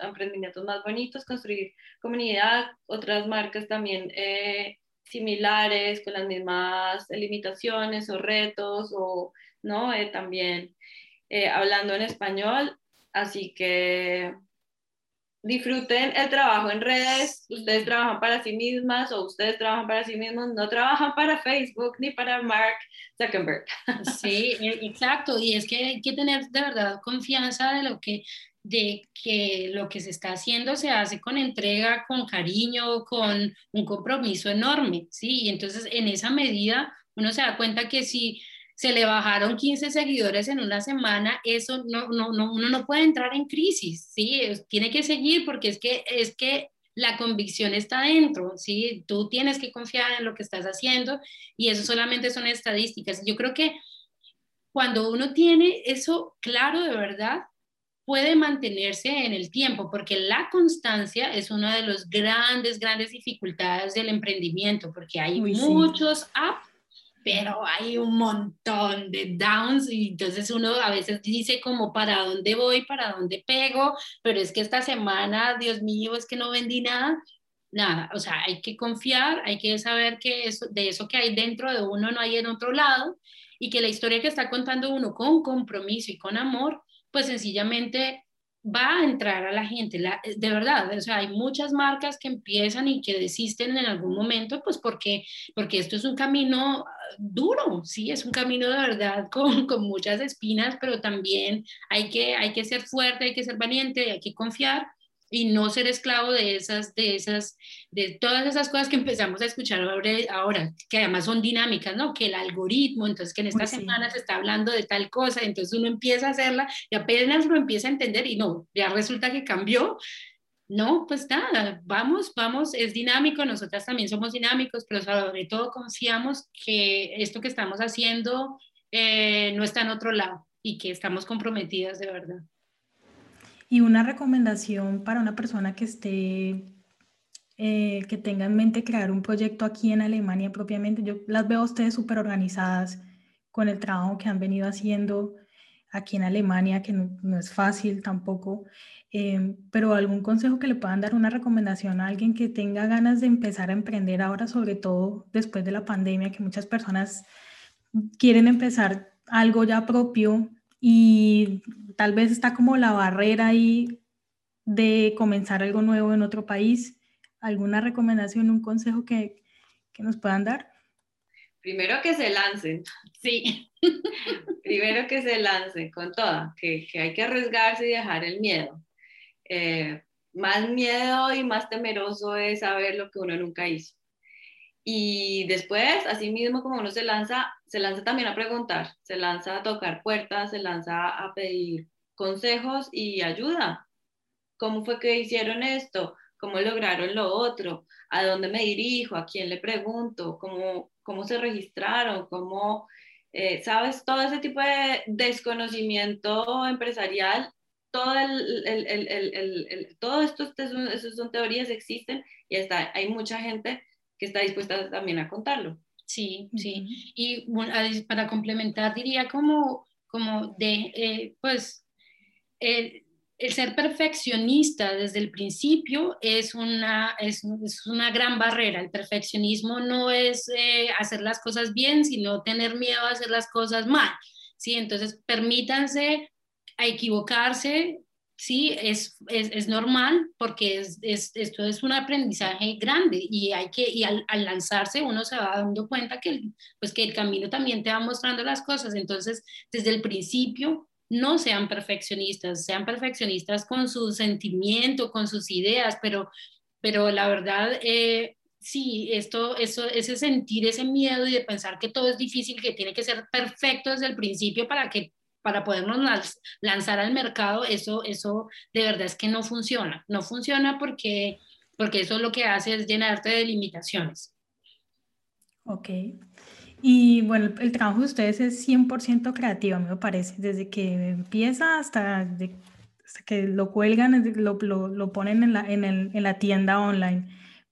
emprendimientos más bonitos, construir comunidad, otras marcas también eh, similares, con las mismas limitaciones o retos, o no, eh, también eh, hablando en español, así que disfruten el trabajo en redes, ustedes trabajan para sí mismas o ustedes trabajan para sí mismos, no trabajan para Facebook ni para Mark Zuckerberg. <laughs> Sí, e, exacto, y es que hay que tener de verdad confianza de lo que de que lo que se está haciendo se hace con entrega, con cariño, con un compromiso enorme, ¿sí? Y entonces en esa medida uno se da cuenta que si se le bajaron 15 seguidores en una semana, eso no, no, no, uno no puede entrar en crisis, ¿sí? Tiene que seguir porque es que, es que la convicción está dentro, ¿sí? Tú tienes que confiar en lo que estás haciendo y eso solamente son estadísticas. Yo creo que cuando uno tiene eso claro de verdad, puede mantenerse en el tiempo, porque la constancia es una de las grandes, grandes dificultades del emprendimiento, porque hay muchos apps pero hay un montón de downs y entonces uno a veces dice como para dónde voy, para dónde pego, pero es que esta semana, Dios mío, es que no vendí nada. Nada, o sea, hay que confiar, hay que saber que eso, de eso que hay dentro de uno no hay en otro lado y que la historia que está contando uno con compromiso y con amor, pues sencillamente va a entrar a la gente, de verdad, o sea, hay muchas marcas que empiezan y que desisten en algún momento, pues porque, porque esto es un camino ah, duro, sí, es un camino de verdad <laughs> con, con muchas espinas, pero también hay que, hay que ser fuerte, hay que ser valiente, hay que confiar y no ser esclavo de esas, de esas, de todas esas cosas que empezamos a escuchar ahora, que además son dinámicas, ¿no? Que el algoritmo, entonces que en esta semana se está hablando de tal cosa, entonces uno empieza a hacerla y apenas lo empieza a entender y no, ya resulta que cambió. No, pues nada, vamos, vamos, es dinámico, nosotras también somos dinámicos, pero sobre todo confiamos que esto que estamos haciendo eh, no está en otro lado y que estamos comprometidas de verdad. Y una recomendación para una persona que esté, eh, que tenga en mente crear un proyecto aquí en Alemania propiamente. Yo las veo ustedes súper organizadas con el trabajo que han venido haciendo. aquí en Alemania, que no, es fácil tampoco. Em, pero algún consejo que le puedan dar, una recomendación a alguien que tenga ganas de empezar a emprender ahora, sobre todo después de la pandemia, que muchas personas quieren empezar algo ya propio y tal vez está como la barrera ahí de comenzar algo nuevo en otro país. ¿Alguna recomendación, un consejo que, que nos puedan dar? Primero que se lancen, <laughs> sí. <laughs> Primero que se lancen con toda, que, hay que arriesgarse y dejar el miedo. Eh, más miedo y más temeroso es saber lo que uno nunca hizo. Y después, así mismo como uno se lanza, se lanza también a preguntar, se lanza a tocar puertas, se lanza a pedir consejos y ayuda. ¿Cómo fue que hicieron esto? ¿Cómo lograron lo otro? ¿A dónde me dirijo? ¿A quién le pregunto? ¿Cómo, cómo se registraron? ¿Cómo, eh, sabes, todo ese tipo de desconocimiento empresarial? Todo, el, el, el, todo esto, eso son teorías, existen y está, hay mucha gente que está dispuesta también a contarlo. Sí, sí. Y para complementar, diría como, como de, eh, pues, el, ser perfeccionista desde el principio es una, es, una gran barrera. El perfeccionismo no es eh, hacer las cosas bien, sino tener miedo a hacer las cosas mal. ¿sí? Entonces, permítanse a equivocarse, sí, es, es, es normal porque es, esto es un aprendizaje grande y, hay que, y al, lanzarse uno se va dando cuenta que el, pues que el camino también te va mostrando las cosas. Entonces, desde el principio, no sean perfeccionistas, sean perfeccionistas con su sentimiento, con sus ideas, pero, pero la verdad, eh, sí, esto, eso, ese sentir ese miedo y de pensar que todo es difícil, que tiene que ser perfecto desde el principio para que para podernos lanzar al mercado, eso, eso de verdad es que no funciona. No funciona porque, porque eso lo que hace es llenarte de limitaciones. Ok. Y bueno, el, trabajo de ustedes es 100% creativo, me parece, desde que empieza hasta, que lo cuelgan, lo, lo, lo ponen en la, en, el, en la tienda online.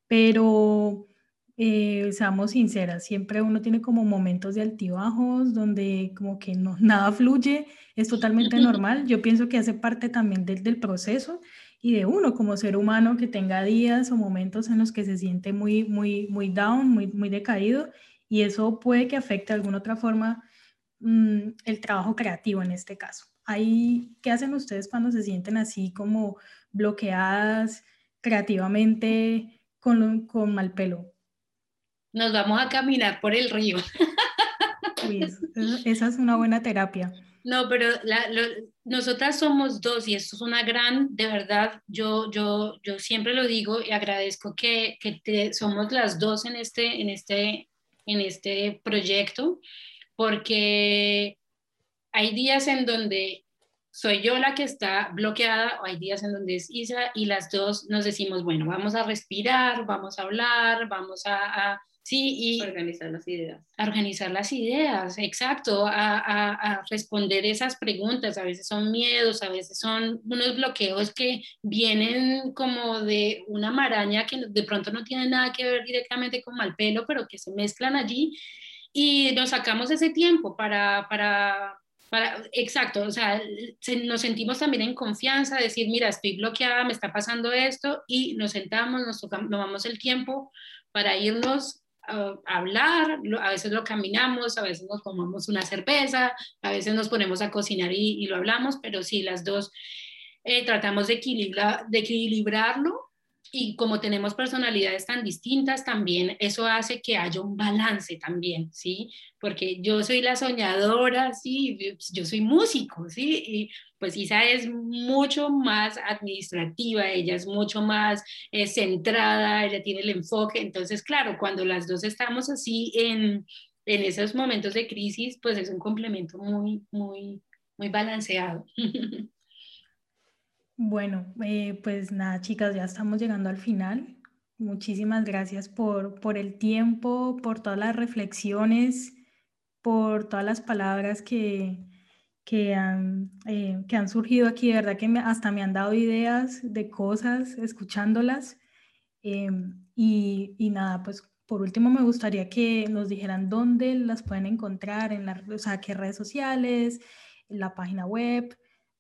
Pero eh, seamos sinceras, siempre uno tiene como momentos de altibajos donde como que no, <laughs> nada fluye, es totalmente <laughs> normal. Yo pienso que hace parte también del, del proceso y de uno como ser humano que tenga días o momentos en los que se siente muy, muy, muy down, muy, muy decaído y eso puede que afecte de alguna otra forma mm, el trabajo creativo en este caso. Ahí, ¿Qué hacen ustedes cuando se sienten así como bloqueadas creativamente con, con mal pelo? Nos vamos a caminar por el río. esa es una buena terapia. No, pero nosotras somos dos y esto es una gran, de verdad, yo, yo, yo siempre lo digo y agradezco que, que somos las dos en este, en, este, en este proyecto, porque hay días en donde soy yo la que está bloqueada o hay días en donde es Isa y las dos nos decimos, bueno, vamos a respirar, vamos a hablar, vamos a Sí, y organizar las ideas. organizar las ideas, exacto, a, responder esas preguntas. A veces son miedos, a veces son unos bloqueos que vienen como de una maraña que de pronto no tiene nada que ver directamente con mal pelo, pero que se mezclan allí y nos sacamos ese tiempo para, para, para, exacto, o sea, nos sentimos también en confianza, decir, mira, estoy bloqueada, me está pasando esto, y nos sentamos, nos tomamos el tiempo para irnos hablar, a veces lo caminamos, a veces nos tomamos una cerveza, a veces nos ponemos a cocinar y, lo hablamos, pero sí, las dos eh, tratamos de, equilibrar, de equilibrarlo y como tenemos personalidades tan distintas, también eso hace que haya un balance también, ¿sí? Porque yo soy la soñadora, sí, yo soy músico, ¿sí? Y pues Isa es mucho más administrativa, ella es mucho más eh, centrada, ella tiene el enfoque, entonces, claro, cuando las dos estamos así en, en esos momentos de crisis, pues es un complemento muy, muy, muy balanceado. <laughs> Bueno, eh, pues nada, chicas, ya estamos llegando al final. Muchísimas gracias por, por el tiempo, por todas las reflexiones, por todas las palabras que, que, han, eh, que han surgido aquí. De verdad que hasta me han dado ideas de cosas escuchándolas. Em, y, y, nada, pues por último me gustaría que nos dijeran dónde las pueden encontrar, en las, o sea, qué redes sociales, la página web,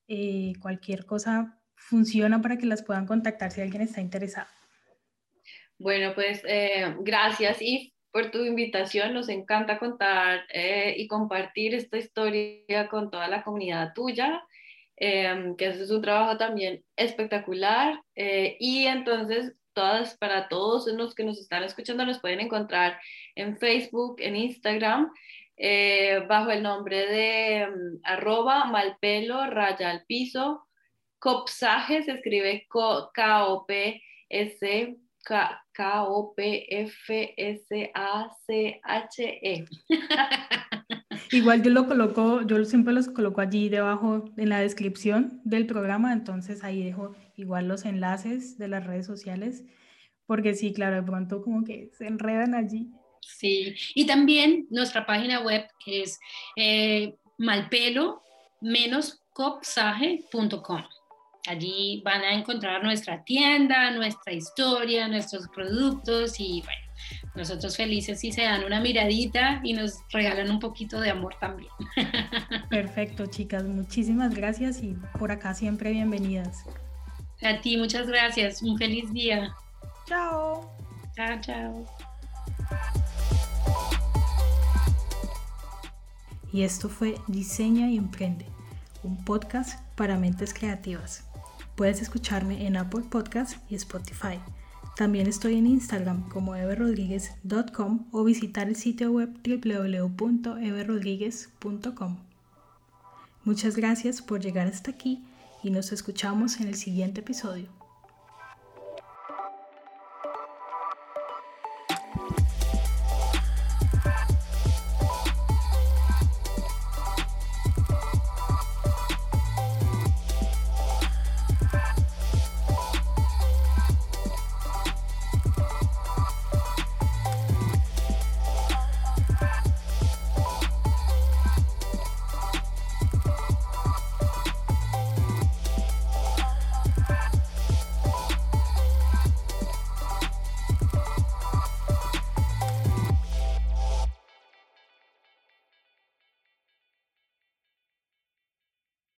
eh, cualquier cosa funciona para que las puedan contactar si alguien está interesado. Bueno, pues eh, gracias y por tu invitación. Nos encanta contar eh, y compartir esta historia con toda la comunidad tuya, eh, que es un trabajo también espectacular. y entonces, todas, para todos los que nos están escuchando, nos pueden encontrar en Facebook, en Instagram. bajo el nombre de um, arroba malpelo raya al piso copsaje se escribe K-O-P-S K-O-P-F-S-A-C-H-E. <laughs> Igual yo lo coloco, yo siempre los coloco allí debajo en la descripción del programa, entonces ahí dejo igual los enlaces de las redes sociales, porque sí, claro, de pronto como que se enredan allí. Sí, y también nuestra página web que es eh, malpelo-copsaje.com. Allí van a encontrar nuestra tienda, nuestra historia, nuestros productos y bueno, nosotros felices si se dan una miradita y nos regalan un poquito de amor también. <laughs> Perfecto, chicas, muchísimas gracias y por acá siempre bienvenidas. A ti, muchas gracias. Un feliz día. Chao. Chao, chao. Y esto fue Diseña y Emprende, un podcast para mentes creativas. Puedes escucharme en Apple Podcast y Spotify. También estoy en Instagram como everrodriguez.com o visitar el sitio web www.everrodriguez.com. Muchas gracias por llegar hasta aquí y nos escuchamos en el siguiente episodio.